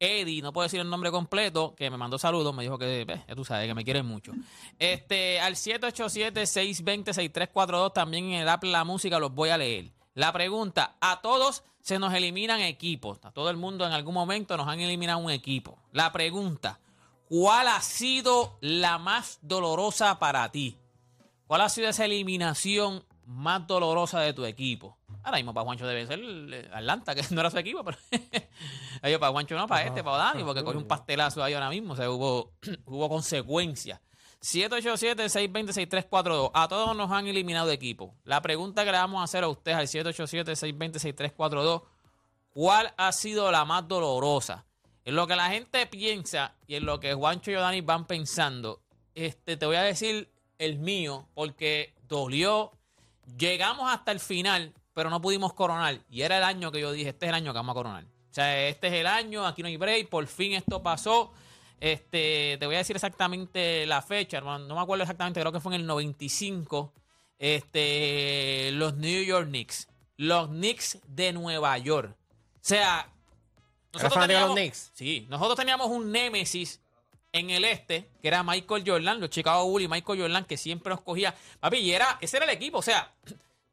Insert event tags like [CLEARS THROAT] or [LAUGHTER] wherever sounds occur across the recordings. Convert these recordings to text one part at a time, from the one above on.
Eddie, no puedo decir el nombre completo, que me mandó saludos, me dijo que, tú sabes, que me quiere mucho. Este, al 787-620-6342, también en el app La Música los voy a leer. La pregunta, a todos se nos eliminan equipos, a todo el mundo en algún momento nos han eliminado un equipo. La pregunta, ¿cuál ha sido la más dolorosa para ti? ¿Cuál ha sido esa eliminación más dolorosa de tu equipo? Ahora mismo para Juancho debe ser el Atlanta, que [LAUGHS] no era su equipo, pero [LAUGHS] Ay, para Juancho no, para este, para Dani, porque cogió un pastelazo ahí ahora mismo, o sea, hubo, [CLEARS THROAT] hubo consecuencias. 787-620-6342. A todos nos han eliminado de equipo. La pregunta que le vamos a hacer a ustedes al 787-620-6342, ¿cuál ha sido la más dolorosa? En lo que la gente piensa y en lo que Juancho y Dani van pensando, este, te voy a decir el mío, porque dolió. Llegamos hasta el final, pero no pudimos coronar. Y era el año que yo dije, este es el año que vamos a coronar. O sea, este es el año, aquí no hay break, por fin esto pasó. Este, te voy a decir exactamente la fecha, hermano. No me acuerdo exactamente, creo que fue en el 95. Este, los New York Knicks. Los Knicks de Nueva York. O sea, ¿Eres fanático de los Knicks? Sí, nosotros teníamos un némesis en el este, que era Michael Jordan, los Chicago Bulls y Michael Jordan, que siempre nos cogía. Papi, y era, ese era el equipo. O sea,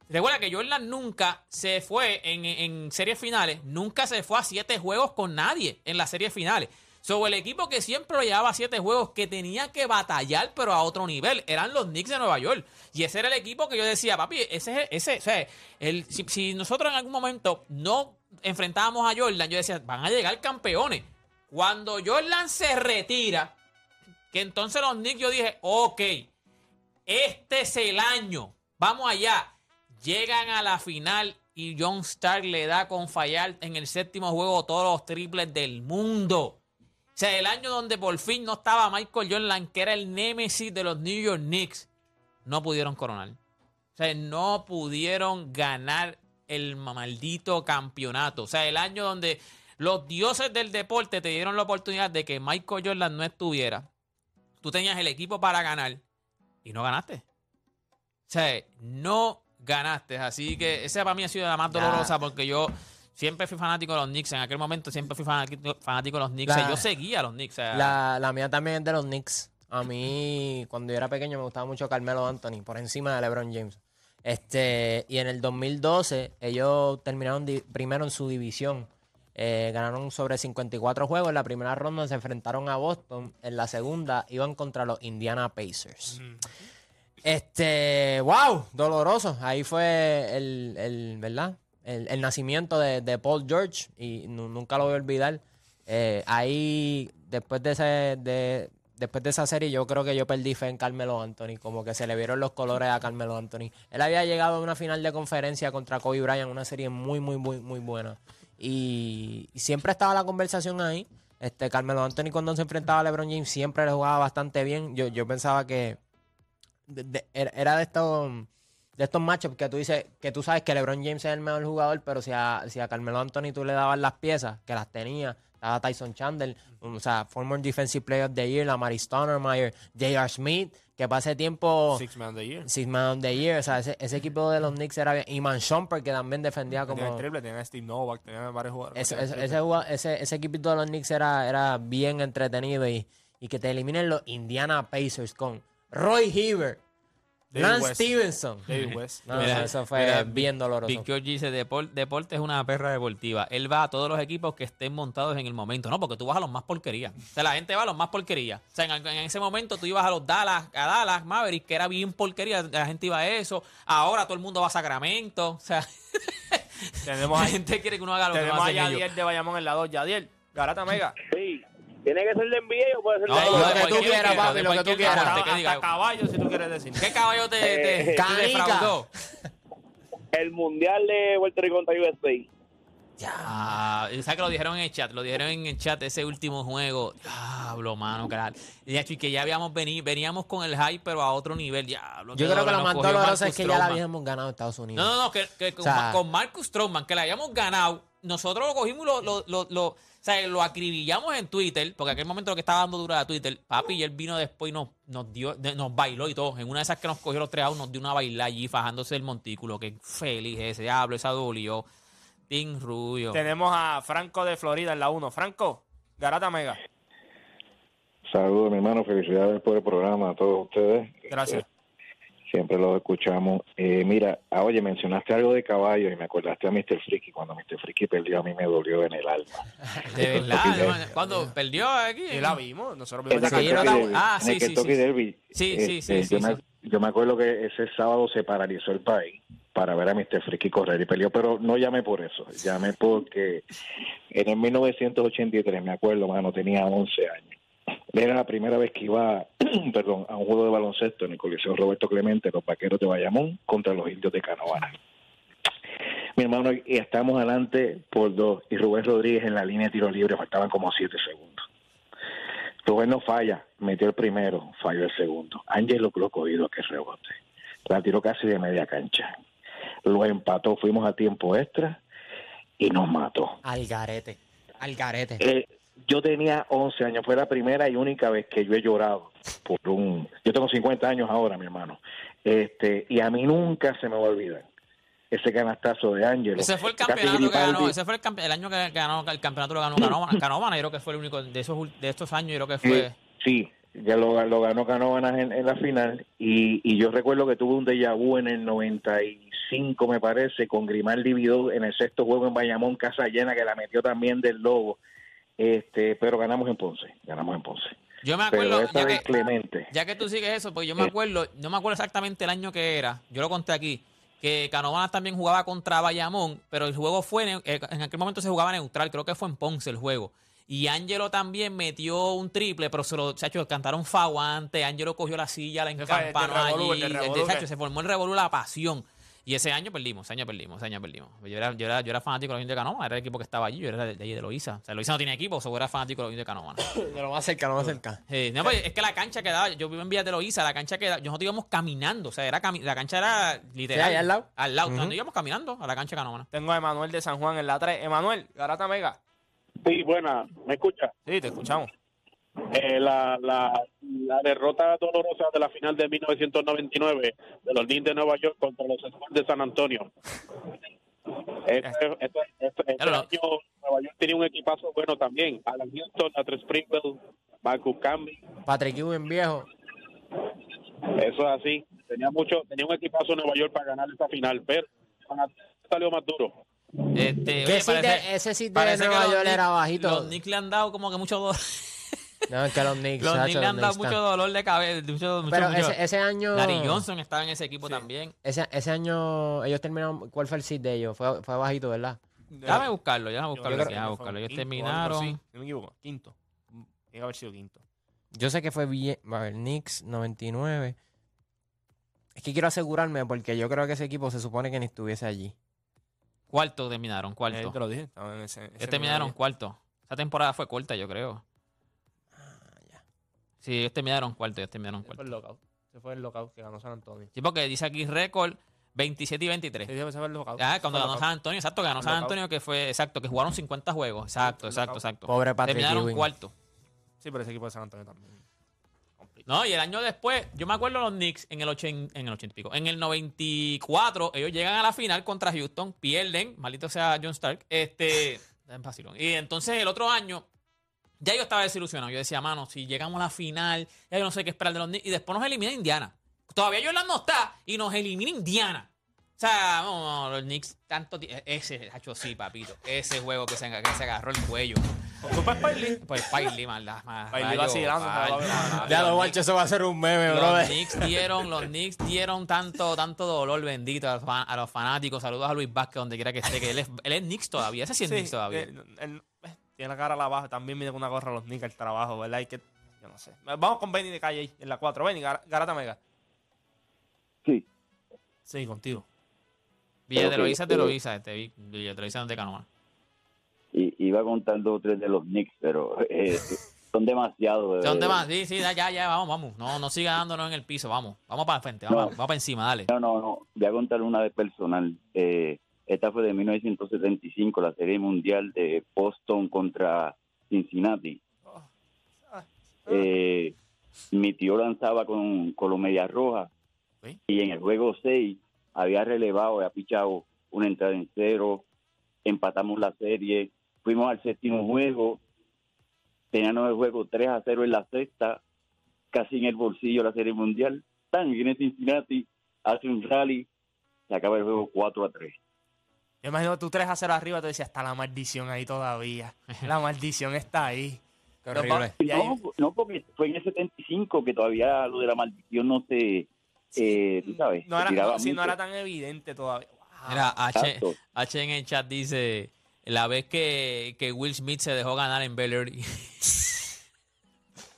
recuerda que Jordan nunca se fue en, series finales, nunca se fue a siete juegos con nadie en las series finales. Sobre el equipo que siempre lo llevaba a siete juegos, que tenía que batallar, pero a otro nivel, eran los Knicks de Nueva York. Y ese era el equipo que yo decía, papi, ese es ese, o sea, el, si, si nosotros en algún momento no enfrentábamos a Jordan, yo decía, van a llegar campeones. Cuando Jordan se retira, que entonces los Knicks yo dije, ok, este es el año, vamos allá. Llegan a la final y John Stark le da con fallar en el séptimo juego todos los triples del mundo. O sea, el año donde por fin no estaba Michael Jordan, que era el némesis de los New York Knicks, no pudieron coronar. O sea, no pudieron ganar el maldito campeonato. O sea, el año donde los dioses del deporte te dieron la oportunidad de que Michael Jordan no estuviera. Tú tenías el equipo para ganar y no ganaste. O sea, no ganaste. Así que esa para mí ha sido la más dolorosa porque yo siempre fui fanático de los Knicks. En aquel momento siempre fui fanático, fanático de los Knicks. La- yo seguía a los Knicks. o sea, La, la mía también es de los Knicks. A mí, [LAUGHS] cuando yo era pequeño, me gustaba mucho Carmelo Anthony, por encima de LeBron James. Este, y en el 2012, ellos terminaron primero en su división. Eh, ganaron sobre 54 juegos. En la primera ronda se enfrentaron a Boston. En la segunda iban contra los Indiana Pacers. Este, wow, doloroso. Ahí fue el, el ¿verdad? El, el nacimiento de, de Paul George y nu- nunca lo voy a olvidar. Eh, ahí, después de, ese, de, después de esa serie, yo creo que yo perdí fe en Carmelo Anthony. Como que se le vieron los colores a Carmelo Anthony. Él había llegado a una final de conferencia contra Kobe Bryant, una serie muy, muy, muy, muy buena. Y, y siempre estaba la conversación ahí. Este, Carmelo Anthony cuando se enfrentaba a LeBron James siempre le jugaba bastante bien. Yo, yo pensaba que de- de- era de estos de estos matchups que tú dices que tú sabes que LeBron James es el mejor jugador, pero si a, si a Carmelo Anthony tú le dabas las piezas, que las tenía, estaba Tyson Chandler, o sea, former Defensive Player of the Year, la Mary Stoudemire, J.R. Smith, que pase tiempo Six Man of the Year. Six Man of the Year, o sea, ese, ese equipo de los Knicks era bien. Iman Shumpert, que también defendía Tenía el como... triple, tenía a Steve Novak, tenía varios jugadores. Ese, ese, triple. ese, ese equipito de los Knicks era, era bien entretenido y, y que te eliminen los Indiana Pacers con Roy Hibbert, David Lance West. Stevenson. David West. [LAUGHS] No, Mira, eso fue mira, bien doloroso. Big George dice, "Depor- deporte es una perra deportiva. Él va a todos los equipos que estén montados en el momento. No, porque tú vas a los más porquerías. O sea, la gente va a los más porquerías. O sea, en, en ese momento tú ibas a los Dallas, a Dallas, Maverick, que era bien porquería. La gente iba a eso. Ahora todo el mundo va a Sacramento. O sea, Tenemos [LAUGHS] la a, gente quiere que uno haga lo que tenemos a ellos. Yadiel de Bayamón en la 2. Yadiel, Garata Mega. Sí. ¿Tiene que ser de NBA o puede ser No, de no, lo que tú quieras, papi, lo que tú quieras. Hasta, hasta caballo, si tú quieres decir. ¿Qué caballo te, te- te Canica. defraudó? El Mundial de Puerto Rico contra USA. Ah, ¿sabes que lo dijeron en el chat? Lo dijeron en el chat ese último juego. Diablo, mano, carajo. Y de hecho, y que ya habíamos venido, veníamos con el hype, pero a otro nivel. Diablo, Yo creo que lo más doloroso Marcus es que ya la habíamos ganado Estados Unidos. No, no, no, que, que con, O sea- con Marcus Stroman, que la hayamos ganado, nosotros lo cogimos y lo, lo, lo, lo- sea, lo acribillamos en Twitter, porque en aquel momento lo que estaba dando dura a Twitter, papi, y él vino después y nos, nos dio, nos bailó y todo. En una de esas que nos cogió los tres a nos dio una baila allí, fajándose el montículo, que feliz ese, diablo, esa dolió. Team Rubio. Tenemos a Franco de Florida en la 1. Franco, Garata Mega. Saludos, mi hermano. Felicidades por el programa a todos ustedes. Gracias. Siempre los escuchamos. Eh, mira, ah, oye, mencionaste algo de caballos y me acordaste a Mr. Freaky. Cuando Mr. Freaky perdió, a mí me dolió en el alma. De verdad, cuando perdió aquí. Y la vimos. Nosotros En vimos el Derby. ah, En sí, el sí, Kentucky sí. Derby. Sí, sí, sí, Este, sí, yo, me, sí. yo me acuerdo que ese sábado se paralizó el país para ver a Mr. Freaky correr y peleó, pero no llamé por eso. Llamé porque en el 1983, me acuerdo, mano, tenía 11 años. Era la primera vez que iba, [CLEARS THROAT] perdón, a un juego de baloncesto en el Coliseo Roberto Clemente, los vaqueros de Bayamón contra los indios de Canóvana. Mi hermano, y estamos adelante por dos, y Rubén Rodríguez en la línea de tiro libre, faltaban como siete segundos. Rubén no falla, metió el primero, falló el segundo. Ángel lo lo cogido que rebote. La tiró casi de media cancha. Lo empató, fuimos a tiempo extra y nos mató. Al garete. Al garete. Eh, yo tenía 11 años, fue la primera y única vez que yo he llorado por un... Yo tengo 50 años ahora, mi hermano. Este, y a mí nunca se me va a olvidar ese canastazo de Ángel. Ese fue el campeonato que ganó, ese fue el, campe- el año que ganó el campeonato lo ganó Canóvana, [LAUGHS] Canóvana, yo creo que fue el único de esos de estos años, yo creo que fue Sí, ya lo, lo ganó Canóvanas en, en la final y, y yo recuerdo que tuve un déjà vu en el 95, me parece, con Grimaldi Vidó en el sexto juego en Bayamón, casa llena, que la metió también del Lobo, este, pero ganamos en Ponce, ganamos en Ponce. Yo me acuerdo, ya que, Clemente, ya que tú sigues eso, pues yo me Eh. acuerdo, no me acuerdo exactamente el año que era, yo lo conté aquí, que Canovanas también jugaba contra Bayamón, pero el juego fue, neu- eh, en aquel momento se jugaba neutral, creo que fue en Ponce el juego. Y Ángelo también metió un triple, pero se lo, chacho, cantaron faguante, Ángelo cogió la silla, la encampanó allí, el de chacho, se formó el revolú la pasión. Y ese año perdimos, ese año perdimos, ese año perdimos. Yo era, yo era, yo era fanático de los indios de Canóvana, era el equipo que estaba allí, yo era de, de allí de Loíza. O sea, Loíza no tiene equipo, o sea, yo era fanático de los indios de Canóvana. [COUGHS] De lo más cerca, lo más cerca. Sí, no, pues, es que la cancha quedaba, yo vivo en Villas de Loíza, la cancha quedaba, nosotros íbamos caminando, o sea, era cami- la cancha era literal. Sí, ahí al lado. Al lado, nosotros íbamos caminando a la cancha Canóvana. Tengo a Emanuel de San Juan en la 3. Emanuel, Garata Mega. Sí, buena. ¿Me escucha? Sí, te escuchamos. Eh, la, la, la derrota dolorosa de la final de 1999 de los Knicks de Nueva York contra los Spurs de San Antonio. Este, este, este- este año Nueva York tenía un equipazo bueno también. Alan Houston, Atre Springfield, Marcus Camby. Patrick Ewing viejo. Eso es así. Tenía mucho, tenía un equipazo Nueva York para ganar esa final, pero salió más duro. Este, oye, sí de- ese sí de Nueva York era bajito. Los Knicks le han dado como que mucho dolor. No, es que los Knicks. Los Knicks le han dado mucho dolor de cabeza. Mucho, mucho, Pero mucho. ese, ese año. Larry Johnson estaba en ese equipo también. Ese, ese año ellos terminaron. ¿Cuál fue el seed de ellos? Fue, fue bajito, ¿verdad? Déjame buscarlo, déjame Yo buscarlo. que déjame buscarlo. Ellos quinto terminaron. así, No me equivoco. Quinto. Tiene que haber sido quinto. Yo sé que fue bien. A ver, Knicks 99. Es que quiero asegurarme porque yo creo que ese equipo se supone que ni estuviese allí. Cuarto terminaron, Eh, cuarto. te lo dije. estaba en ese- ese Ellos terminaron cuarto. Esa temporada fue corta, yo creo. Sí, ellos terminaron cuarto, ellos terminaron día. Ese fue cuarto. el lockout. Ese fue el lockout que ganó San Antonio. Sí, porque dice aquí récord 27 y 23. Sí, ese fue el lockout. Ah, cuando ganó. San Antonio, exacto, que ganó San. Antonio, que fue, exacto, que jugaron 50 juegos. Exacto, exacto, exacto. Pobre Patrick Terminaron Ewing. cuarto. Sí, pero ese equipo de San Antonio también. No, y el año después, yo me acuerdo los Knicks en el 80, en el 80 y pico. En el 94, ellos llegan a la final contra Houston, pierden, maldito sea John Stark. Este, [LAUGHS] en vacilón. Y entonces el otro año, ya yo estaba desilusionado. Yo decía, mano, si llegamos a la final, ya yo no sé qué esperar de los Knicks. Y después nos elimina Indiana. Todavía Jordan no está y nos elimina Indiana. O sea, no, no, los Knicks, tanto Ese, hacho, sí, papito. Ese juego que se, que se agarró el cuello. Culpa es Paili. Pues Paili, más la más. Rayo, vacilando. Ya los lo guacho, eso va a ser un meme, los brother. Knicks dieron, los Knicks dieron tanto, tanto dolor bendito a los, fan- a los fanáticos. Saludos a Luis Vázquez, donde quiera que esté, que él es, él es Knicks todavía. Ese sí es Knicks todavía. eh, eh, tiene la cara a la baja. También viene con una gorra a los Knicks el trabajo, ¿verdad? Y que, yo no sé. Vamos con Benny de calle ahí, en la 4. Benny, Gar- Garata Mega. Sí. Sí, contigo. Villa de Ok, Loíza, de eh, Loíza, este, Vi- Villa de Loíza, no de Canoa. Y, iba contando tres de los Knicks, pero eh, son demasiados. ¿Son eh, temas? Sí, sí, ya, ya, ya, vamos, vamos. No, no siga dándonos en el piso, vamos. Vamos para el frente, vamos, No. vamos para encima, dale. No, no, no. Voy a contar una vez personal. Eh, esta fue de 1975, la Serie Mundial de Boston contra Cincinnati. Eh, mi tío lanzaba con, con los Medias Rojas y en el juego 6 había relevado, había pichado una entrada en cero, empatamos la serie, fuimos al séptimo juego, teníamos el juego 3 a 0 en la sexta, casi en el bolsillo la Serie Mundial. Tan viene Cincinnati, hace un rally, se acaba el juego 4 a 3. Yo imagino tú 3 a 0 arriba, te decías, está la maldición ahí todavía. [LAUGHS] La maldición está ahí. Qué Nos horrible. va- y ahí- No, no, porque fue en el 75 que todavía lo de la maldición no se, eh, tú sabes, no era, no, sí, no era tan evidente todavía. Wow. Mira, H. H en el chat dice, la vez que, que Will Smith se dejó ganar en Bel Air. [LAUGHS]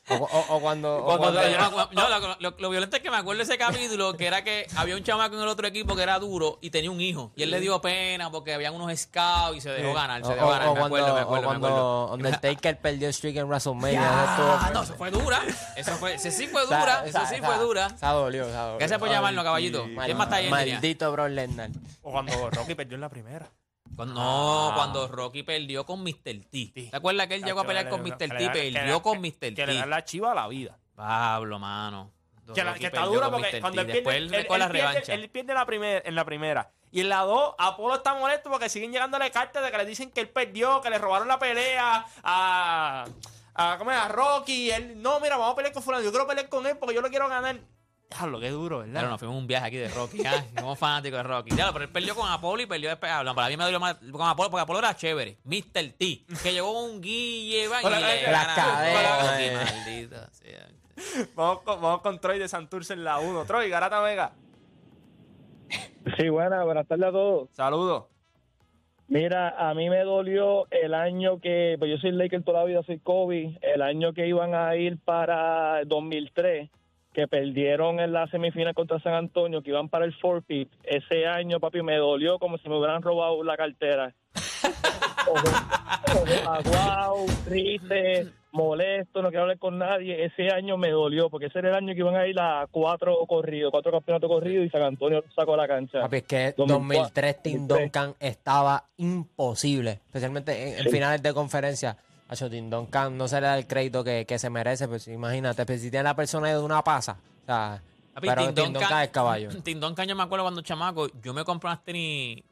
O, o- o cuando. o Cuando- cuando- yo lo, lo- lo violento es que me acuerdo de ese capítulo, que era que había un chamaco en el otro equipo que era duro y tenía un hijo. Y él le dio pena porque habían unos scouts y se dejó ganar. Se o- dejó ganar, me cuando, acuerdo, me acuerdo, me cuando acuerdo. Undertaker perdió el streak en WrestleMania. Ah, no, eso fue dura. Eso fue, ese sí fue dura. esa- Eso esa- sí fue dura. Esa dolió, esa dolió. Gracias por llamarnos, caballito. sí. ¿Quién más está ahí en línea? Maldito Bro Lesnar. O cuando Rocky perdió en la primera. Cuando- no, Ah. cuando Rocky perdió con Mr. T. ¿Te acuerdas que él llegó a pelear con Mr. T? Que Perdió con Mr. Que le da T. la chiva a la vida. Pablo, mano. Que, la- Rocky que está perdió duro con porque Mr. cuando T. él Después pierde, él él, con la él pierde, revancha. él pierde la primer, en la primera. Y en la 2, Apolo está molesto porque siguen llegándole cartas de que le dicen que él perdió, que le robaron la pelea a, a, ¿cómo es? a Rocky. Y él, no, mira, vamos a pelear con fulano. Yo quiero pelear con él porque yo lo quiero ganar. Déjalo, qué duro, ¿verdad? Claro, nos fuimos un viaje aquí de Rocky. ¿ah? [LAUGHS] Somos fanáticos de Rocky. Claro, pero él perdió con Apolo y perdió después. ah, no, para mí me dolió más con Apolo porque Apolo era chévere. Mr. T. Que llegó un guille va, y Con la- maldito sea. Vamos, con, vamos con Troy de Santurce en la 1. Troy, Garata Vega. Sí, buenas, buenas tardes a todos. Saludos. Mira, a mí me dolió el año que, pues yo soy Laker toda la vida, soy Kobe, el año que iban a ir para 2003, que perdieron en la semifinal contra San Antonio, que iban para el forfeit. Ese año, papi, me dolió como si me hubieran robado la cartera. [LAUGHS] Aguao, triste, molesto, no quiero hablar con nadie. Ese año me dolió, porque ese era el año que iban a ir a cuatro corridos, cuatro campeonatos corridos y San Antonio sacó la cancha. Papi, es que 2004, 2003 Tim 2003. Duncan estaba imposible, especialmente en, en Sí. finales de conferencia. Acho, Tim Duncan no se le da el crédito que, que se merece, pues imagínate, pues, si tiene la persona de una pasa, o sea, Papi, pero es caballo. [LAUGHS] Duncan, yo me acuerdo cuando chamaco, yo me compré unas tenis.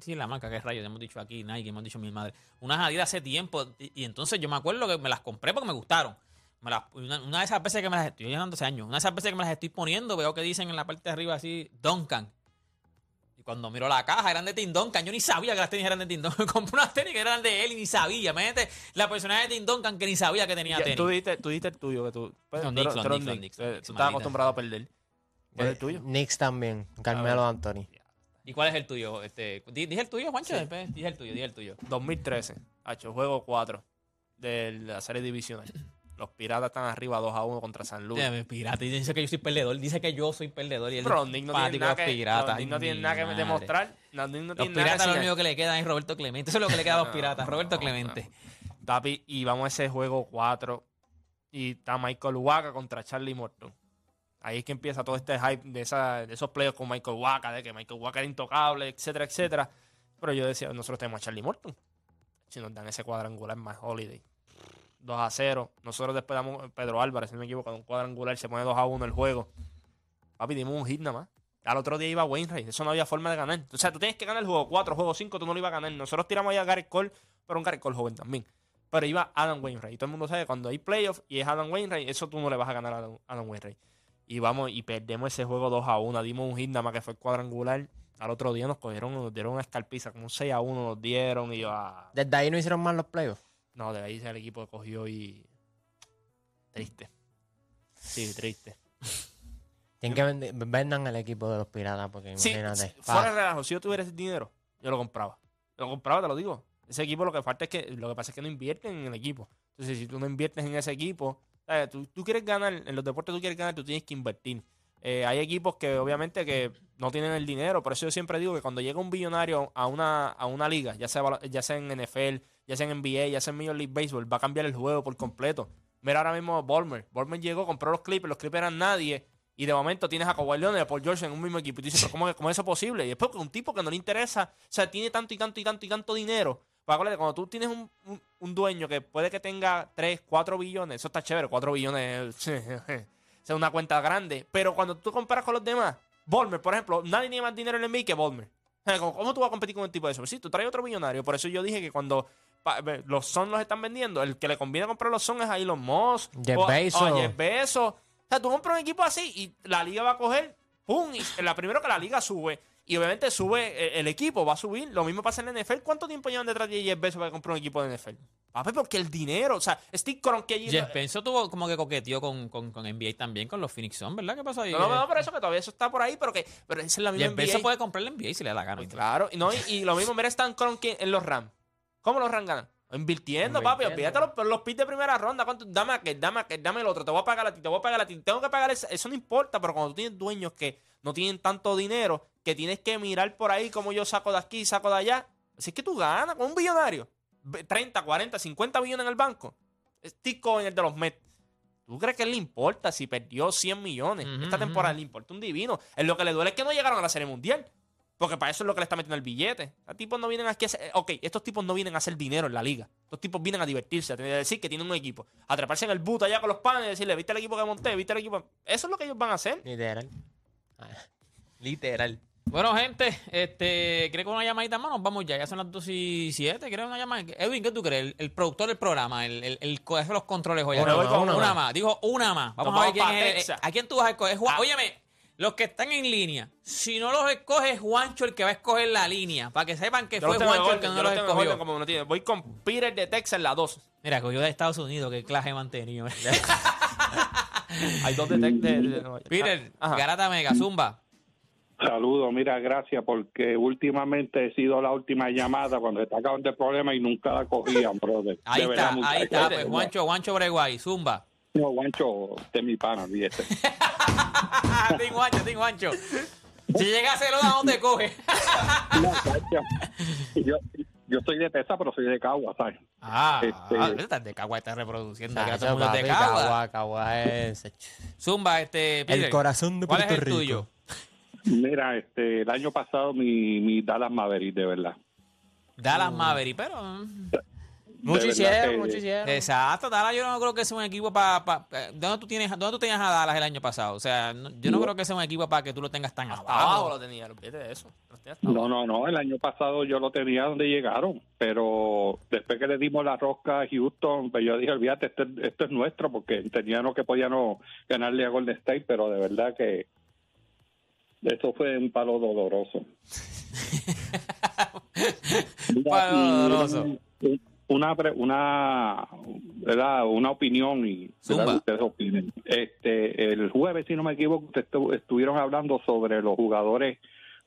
Sí, la marca, que rayos, hemos dicho aquí, Nike, hemos dicho mi madre. Unas Adidas hace tiempo. Y, y entonces yo me acuerdo que me las compré porque me gustaron. Me las- una, una de esas veces que me las estoy llenando hace años, una de esas veces que me las estoy poniendo, veo que dicen en la parte de arriba así, Duncan. Cuando miro la caja, eran de Tim Duncan. Yo ni sabía que las tenis eran de Tim Duncan. [LAUGHS] compré unas tenis que eran de él y ni sabía. Imagínate la persona de Tim Duncan que ni sabía que tenía Ya, tenis. tú, dijiste, tú dijiste el tuyo, que tú. pues, tú. Knicks, los Eh, Tú estás acostumbrado a perder. ¿Cuál es el Eh, tuyo? Knicks también, Carmelo Anthony. ¿Y cuál es el tuyo? Este, di- dije el tuyo, Juancho. después Dije el tuyo, dije el tuyo. 2013, hecho juego 4 de la serie divisional. Los Piratas están arriba 2 a 1 contra San Luis. Pirata. Y dice que yo soy perdedor. Dice que yo soy perdedor. Y él Pero los Knicks no tienen nada que, los no tienen nada que demostrar. Los no Los piratas lo único que le queda es Roberto Clemente. Eso es lo que le queda a los piratas. Roberto Clemente. Tapi, y vamos a ese juego 4. Y está Michael Waka contra Charlie Morton. Ahí es que empieza todo este hype de, esa, de esos playoffs con Michael Waka, de que Michael Waka era intocable, etcétera, etcétera. Pero yo decía, nosotros tenemos a Charlie Morton. Si nos dan ese cuadrangular más Holiday. 2 a 0. Nosotros después damos Pedro Álvarez, si no me equivoco, un cuadrangular, se pone 2 a 1 el juego. Papi, dimos un hit nada más. Al otro día iba Wainwright. Eso no había forma de ganar. O sea, tú tienes que ganar el juego 4, juego 5, tú no lo ibas a ganar. Nosotros tiramos ahí a Garrett Cole, pero un Garrett Cole joven también. Pero iba Adam Wainwright. Y todo el mundo sabe que cuando hay playoffs y es Adam Wainwright, eso tú no le vas a ganar a Adam, Adam Wainwright. y vamos y perdemos ese juego 2 a 1. Dimos un hit nada más que fue cuadrangular. Al otro día nos cogieron, nos dieron una escarpiza, como un 6 a 1 nos dieron y yo, ah, Desde ahí no hicieron más los playoffs. No, de ahí el equipo cogió y triste. Sí, triste. [LAUGHS] Tienen que vend- vendan el equipo de los piratas porque Sí, imagínate. sí, fuera de relajo, si yo tuviera ese dinero, yo lo compraba. Yo lo compraba, te lo digo. Ese equipo lo que falta es que, lo que pasa es que no invierten en el equipo. Entonces, si tú no inviertes en ese equipo, ¿sabes? Tú, tú quieres ganar, en los deportes tú quieres ganar, tú tienes que invertir. Eh, hay equipos que obviamente que no tienen el dinero, por eso yo siempre digo que cuando llega un billonario a una, a una liga, ya sea, ya sea en NFL, ya sea en NBA, ya sea en Major League Baseball, va a cambiar el juego por completo. Mira ahora mismo Bolmer. Bolmer llegó, compró los Clippers, los Clippers eran nadie, y de momento tienes a Kawhi Leonard y a Paul George en un mismo equipo. Y tú dices, pero ¿cómo, cómo es eso posible? Y después un tipo que no le interesa, o sea, tiene tanto y tanto y tanto y tanto dinero. Acuérdate, cuando tú tienes un, un- un dueño que puede que tenga 3, 4 billones, eso está chévere, 4 billones [LAUGHS] es una cuenta grande. Pero cuando tú comparas con los demás, Bolmer, por ejemplo, nadie tiene más dinero en el NBA que Bolmer. O sea, ¿Cómo tú vas a competir con un tipo de eso? Sí, tú traes otro millonario. Por eso yo dije que cuando los Son los están vendiendo, el que le conviene comprar los Son es a Elon Musk. Jeff o Bezos. o Jeff Bezos. O sea, tú compras un equipo así y la liga va a coger, ¡pum! Y la primero que la liga sube. Y obviamente sube eh, el equipo, va a subir. Lo mismo pasa en la NFL. ¿Cuánto tiempo llevan detrás de Jeff Bezos para comprar un equipo de NFL? Papi, porque el dinero, o sea, Steve Kroenke allí- Jeff Bezos tuvo como que coqueteó con, con, con NBA también, con los Phoenix Suns, ¿verdad? ¿Qué pasó ahí? No, no, no, pero eso que todavía eso está por ahí, pero que pero es la misma Jeff NBA. Bezos puede comprar el NBA si le da la gana. Pues claro, y, no, y, y lo mismo, mira, están Kroenke en los Rams. ¿Cómo los Rams ganan? Invirtiendo, papi, olvídate los, los pits de primera ronda. ¿Cuánto? Dame aquel, dame aquel, dame el otro. Te voy a pagar a ti, te voy a pagar a ti. Tengo que pagar eso no importa, pero cuando tú tienes dueños que no tienen tanto dinero, que tienes que mirar por ahí como yo saco de aquí, saco de allá. Así es que tú ganas con un billonario. Ve- 30, 40, 50 billones en el banco. Steve Cohen, el de los Mets. ¿Tú crees que le importa si perdió 100 millones? Ujú, Esta temporada le importa un divino. Es lo que le duele es que no llegaron a la Serie Mundial. Porque para eso es lo que le está metiendo el billete. Estos tipos no vienen aquí a hacer. eh, Ok, estos tipos no vienen a hacer dinero en la liga. Estos tipos vienen a divertirse, a decir que tienen un equipo. A treparse en el boot allá con los panes y decirle, ¿viste el equipo que monté? ¿Viste el equipo? Eso es lo que ellos van a hacer. Literal. Ah, Literal. Bueno, gente, este, creo que una llamadita más, nos vamos ya, ya son las 2 y 7, creo una llamada. Edwin, ¿qué tú crees? El, el productor del programa, el, el, el co- hace los controles hoy. Una más, con una una, más. más. Dijo una más. Vamos a ver quién es. el- Texas. ¿A quién tú vas a escoger? Juan- Ah. Óyeme, los que están en línea, si no los escoges, Juancho el que va a escoger la línea, para que sepan que Yo fue Juancho el que no yo los los tengo en orden escogió. como tiene. Voy con Peter de Texas en la 2. Mira, cogió de Estados Unidos, qué clase mantenido. [LAUGHS] Hay dos de Texas. de- de- de- Peter, Ajá. Garata Mega, Zumba. Saludos, mira, gracias, porque últimamente he sido la última llamada cuando está acabando el problema y nunca la cogían, brother. Ahí De está, verdad, ahí está, pues Juancho, Juancho Breguay, Zumba. No, Guancho, es mi pana, olvídate. [LAUGHS] Ten Juancho, ten Juancho. Si llega a hacerlo, ¿a dónde coge? [LAUGHS] No, yo, yo soy de Tesa, pero soy de Cagua, ¿sabes? Ah, Este- ah, estás de Cagua, estás reproduciendo. que todo el mundo de Cagua. Cagua, Cagua es Zumba, este. Peter, el corazón de ¿Cuál Puerto es el Rico. tuyo? Mira, este, el año pasado mi, mi Dallas Maverick, de verdad. Dallas Maverick, pero. Mucho hicieron, mucho hicieron. Exacto, Dallas yo no creo que sea un equipo para... ¿dónde, tú tienes, ¿Dónde tú tenías a Dallas el año pasado? O sea, no- yo no creo que sea un equipo para que tú lo tengas tan Hasta abajo. abajo lo tenía, de eso. No, no, no, el año pasado yo lo tenía donde llegaron, pero después que le dimos la rosca a Houston, pues yo dije, olvídate, esto, es- esto es nuestro, porque entendíamos que podíamos ganarle a Golden State, pero de verdad que eso fue un palo doloroso. [LAUGHS] Palo doloroso. Una, pre- una, ¿verdad? una opinión y ustedes opinen. Este, el jueves, si no me equivoco, ustedes estu- estuvieron hablando sobre los jugadores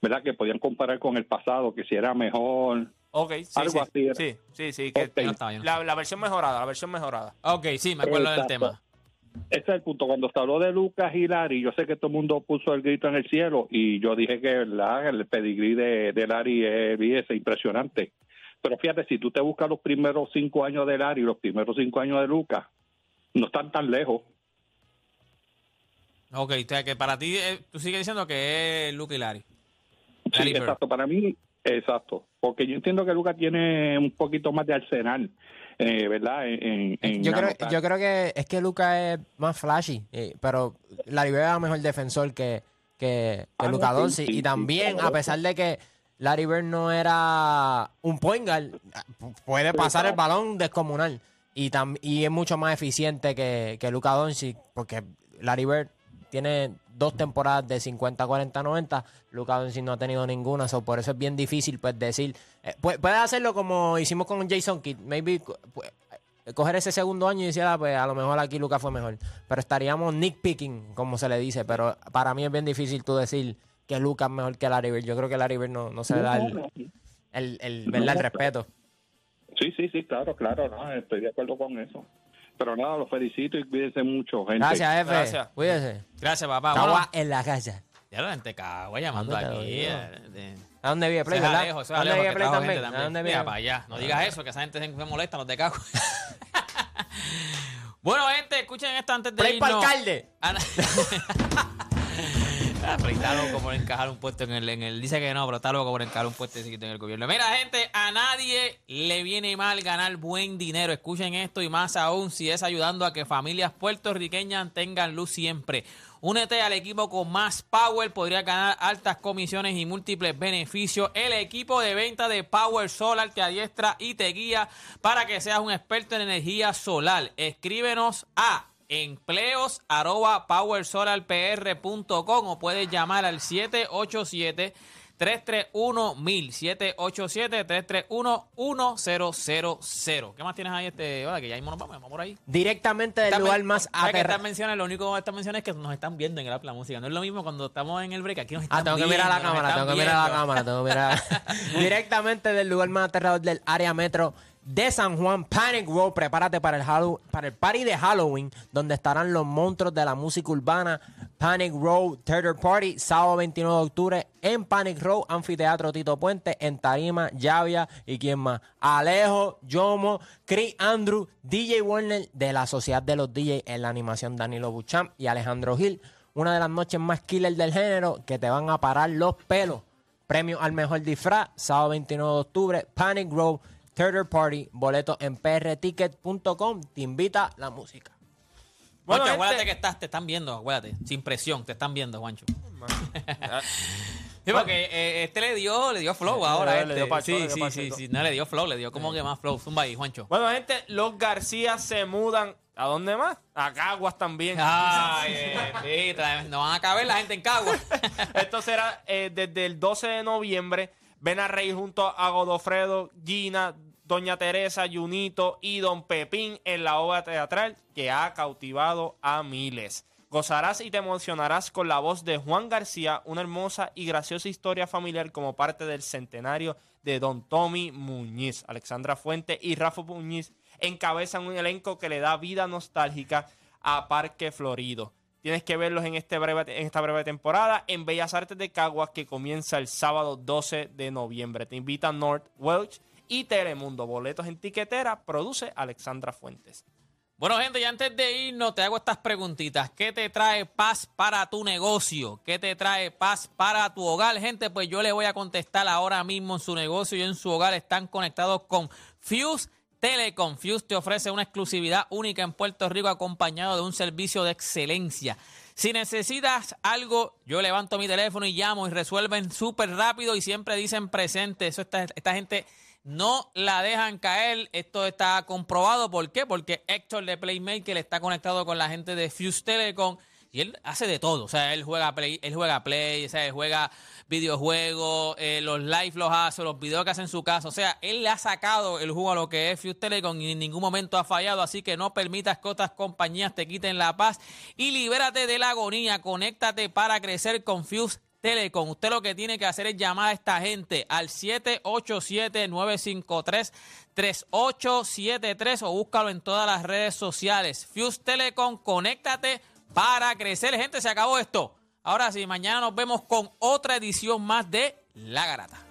¿verdad? Que podían comparar con el pasado, que si era mejor. Ok, sí, Algo sí, así era. sí, sí, sí, que no estaba, no la, la versión mejorada, la versión mejorada. Ok, sí, me acuerdo del tema. Ese es el punto. Cuando se habló de Lucas y Larry, yo sé que todo el mundo puso el grito en el cielo y yo dije que ¿verdad? el pedigrí de, de Larry es, es impresionante. Pero fíjate, si tú te buscas los primeros cinco años de Larry y los primeros cinco años de Lucas, no están tan lejos. Ok, o sea que para ti, eh, tú sigues diciendo que es Luke y Larry. Sí, Larry Bird. exacto. Para mí, exacto. Porque yo entiendo que Lucas tiene un poquito más de arsenal, eh, ¿verdad? En, en- en Yo creo, yo creo que es que Luca es más flashy, eh, pero Larry Bird es mejor defensor que, que, que Ah, no, sí, Doncic. sí, y sí, también, claro. a pesar de que Larry Bird no era un point guard, puede pasar el balón descomunal. Y, tam- y es mucho más eficiente que, que Luka Doncic, porque Larry Bird tiene dos temporadas de 50, 40, 90. Luka Doncic no ha tenido ninguna, so por eso es bien difícil pues decir. eh, pu- puede hacerlo como hicimos con Jason Kidd, maybe eh, coger ese segundo año y decir, ah, pues a lo mejor aquí Luka fue mejor. Pero estaríamos nitpicking, como se le dice. Pero para mí es bien difícil tú decir que Luka es mejor que Larry Bird. Yo creo que Larry Bird no, no se le da el, el, el, ¿verdad? el respeto. Sí, sí, sí, claro, claro, no, estoy de acuerdo con eso. Pero nada, los felicito y cuídense mucho, gente. Gracias, F. Gracias. Cuídese. Gracias, papá. Bueno, en la casa. ya la gente cagua llamando ¿Dónde te aquí. eh, ¿A dónde vive Play, verdad? Alejo, ¿A dónde vive Play también? ¿A dónde Mira vive? para allá. No digas eso, que esa gente se molesta, los de cago. [LAUGHS] bueno, gente, escuchen esto antes de Play para irnos. alcalde. Ana- Ah, [LAUGHS] pero está loco por encajar un puesto en el, en el. Dice que no, pero está loco por encajar un puesto en el gobierno. Mira, gente, a nadie le viene mal ganar buen dinero. Escuchen esto y más aún si es ayudando a que familias puertorriqueñas tengan luz siempre. Únete al equipo con más power, podría ganar altas comisiones y múltiples beneficios. El equipo de venta de Power Solar te adiestra y te guía para que seas un experto en energía solar. Escríbenos a empleos arroba powersolarpr.com o puedes llamar al 787 331 1000 787 331 1000 ¿Qué más tienes ahí este? Hola, que ya mismo nos vamos, vamos por ahí. Directamente del lugar más ¿sabes que aterrador. menciones, lo único de estas menciones es que nos están viendo en el app la música. No es lo mismo cuando estamos en el break, aquí nos están Ah, tengo que mirar a la cámara, tengo que mirar a la cámara, tengo que mirar. Directamente del lugar más aterrador del área metro de San Juan, Panic Row. Prepárate para el, party de Halloween, donde estarán los monstruos de la música urbana. Panic Row Theater Party, sábado 29 de octubre en Panic Row, Anfiteatro Tito Puente, en Tarima, Llavia y quién más. Alejo, Yomo, Chris Andrew, DJ Warner de la Sociedad de los DJ en la animación Danilo Buchamp y Alejandro Gil. Una de las noches más killer del género que te van a parar los pelos. Premio al mejor disfraz, sábado 29 de octubre, Panic Grove, Theater Party, boletos en prticket.com. Te invita la música. Bueno, Juancho, acuérdate que estás, te están viendo, acuérdate. Sin presión, te están viendo, Juancho. [LAUGHS] Sí, porque eh, este le dio, le dio flow Sí, ahora. le este. dio pacho, sí, le dio sí, sí, pachito. sí. No le dio flow, le dio como que más flow. Zumba ahí, Juancho. Bueno, gente, los García se mudan. ¿A dónde más? A Caguas también. Ay, eh, no van a caber la gente en Cagua. [LAUGHS] Esto será eh, desde el 12 de noviembre. Ven a reír junto a Godofredo, Gina, Doña Teresa, Junito y Don Pepín en la obra teatral que ha cautivado a miles. Gozarás y te emocionarás con la voz de Juan García, una hermosa y graciosa historia familiar como parte del centenario de Don Tommy Muñiz. Alexandra Fuente y Rafa Muñiz encabezan un elenco que le da vida nostálgica a Parque Florido. Tienes que verlos en, este en esta breve temporada en Bellas Artes de Caguas que comienza el sábado 12 de noviembre. Te invita North Welch y Telemundo. Boletos en tiquetera. Produce Alexandra Fuentes. Bueno, gente, y antes de irnos, te hago estas preguntitas. ¿Qué te trae paz para tu negocio? ¿Qué te trae paz para tu hogar? Gente, pues yo le voy a contestar ahora mismo en su negocio y en su hogar. Están conectados con Fuse Telecom. Fuse te ofrece una exclusividad única en Puerto Rico acompañado de un servicio de excelencia. Si necesitas algo, yo levanto mi teléfono y llamo y resuelven súper rápido y siempre dicen presente. Eso está, esta gente no la dejan caer. Esto está comprobado. ¿Por qué? Porque Héctor de Playmaker está conectado con la gente de Fuse Telecom y él hace de todo. O sea, él juega Play, él juega Play, o sea, él juega videojuegos, eh, los live los hace, los videos que hace en su casa. O sea, él le ha sacado el jugo a lo que es Fuse Telecom y en ningún momento ha fallado. Así que no permitas que otras compañías te quiten la paz y libérate de la agonía. Conéctate para crecer con Fuse Telecom. Usted lo que tiene que hacer es llamar a esta gente al 787-953-3873 o búscalo en todas las redes sociales. Fuse Telecom, conéctate para crecer. Gente, se acabó esto. Ahora sí, mañana nos vemos con otra edición más de La Garata.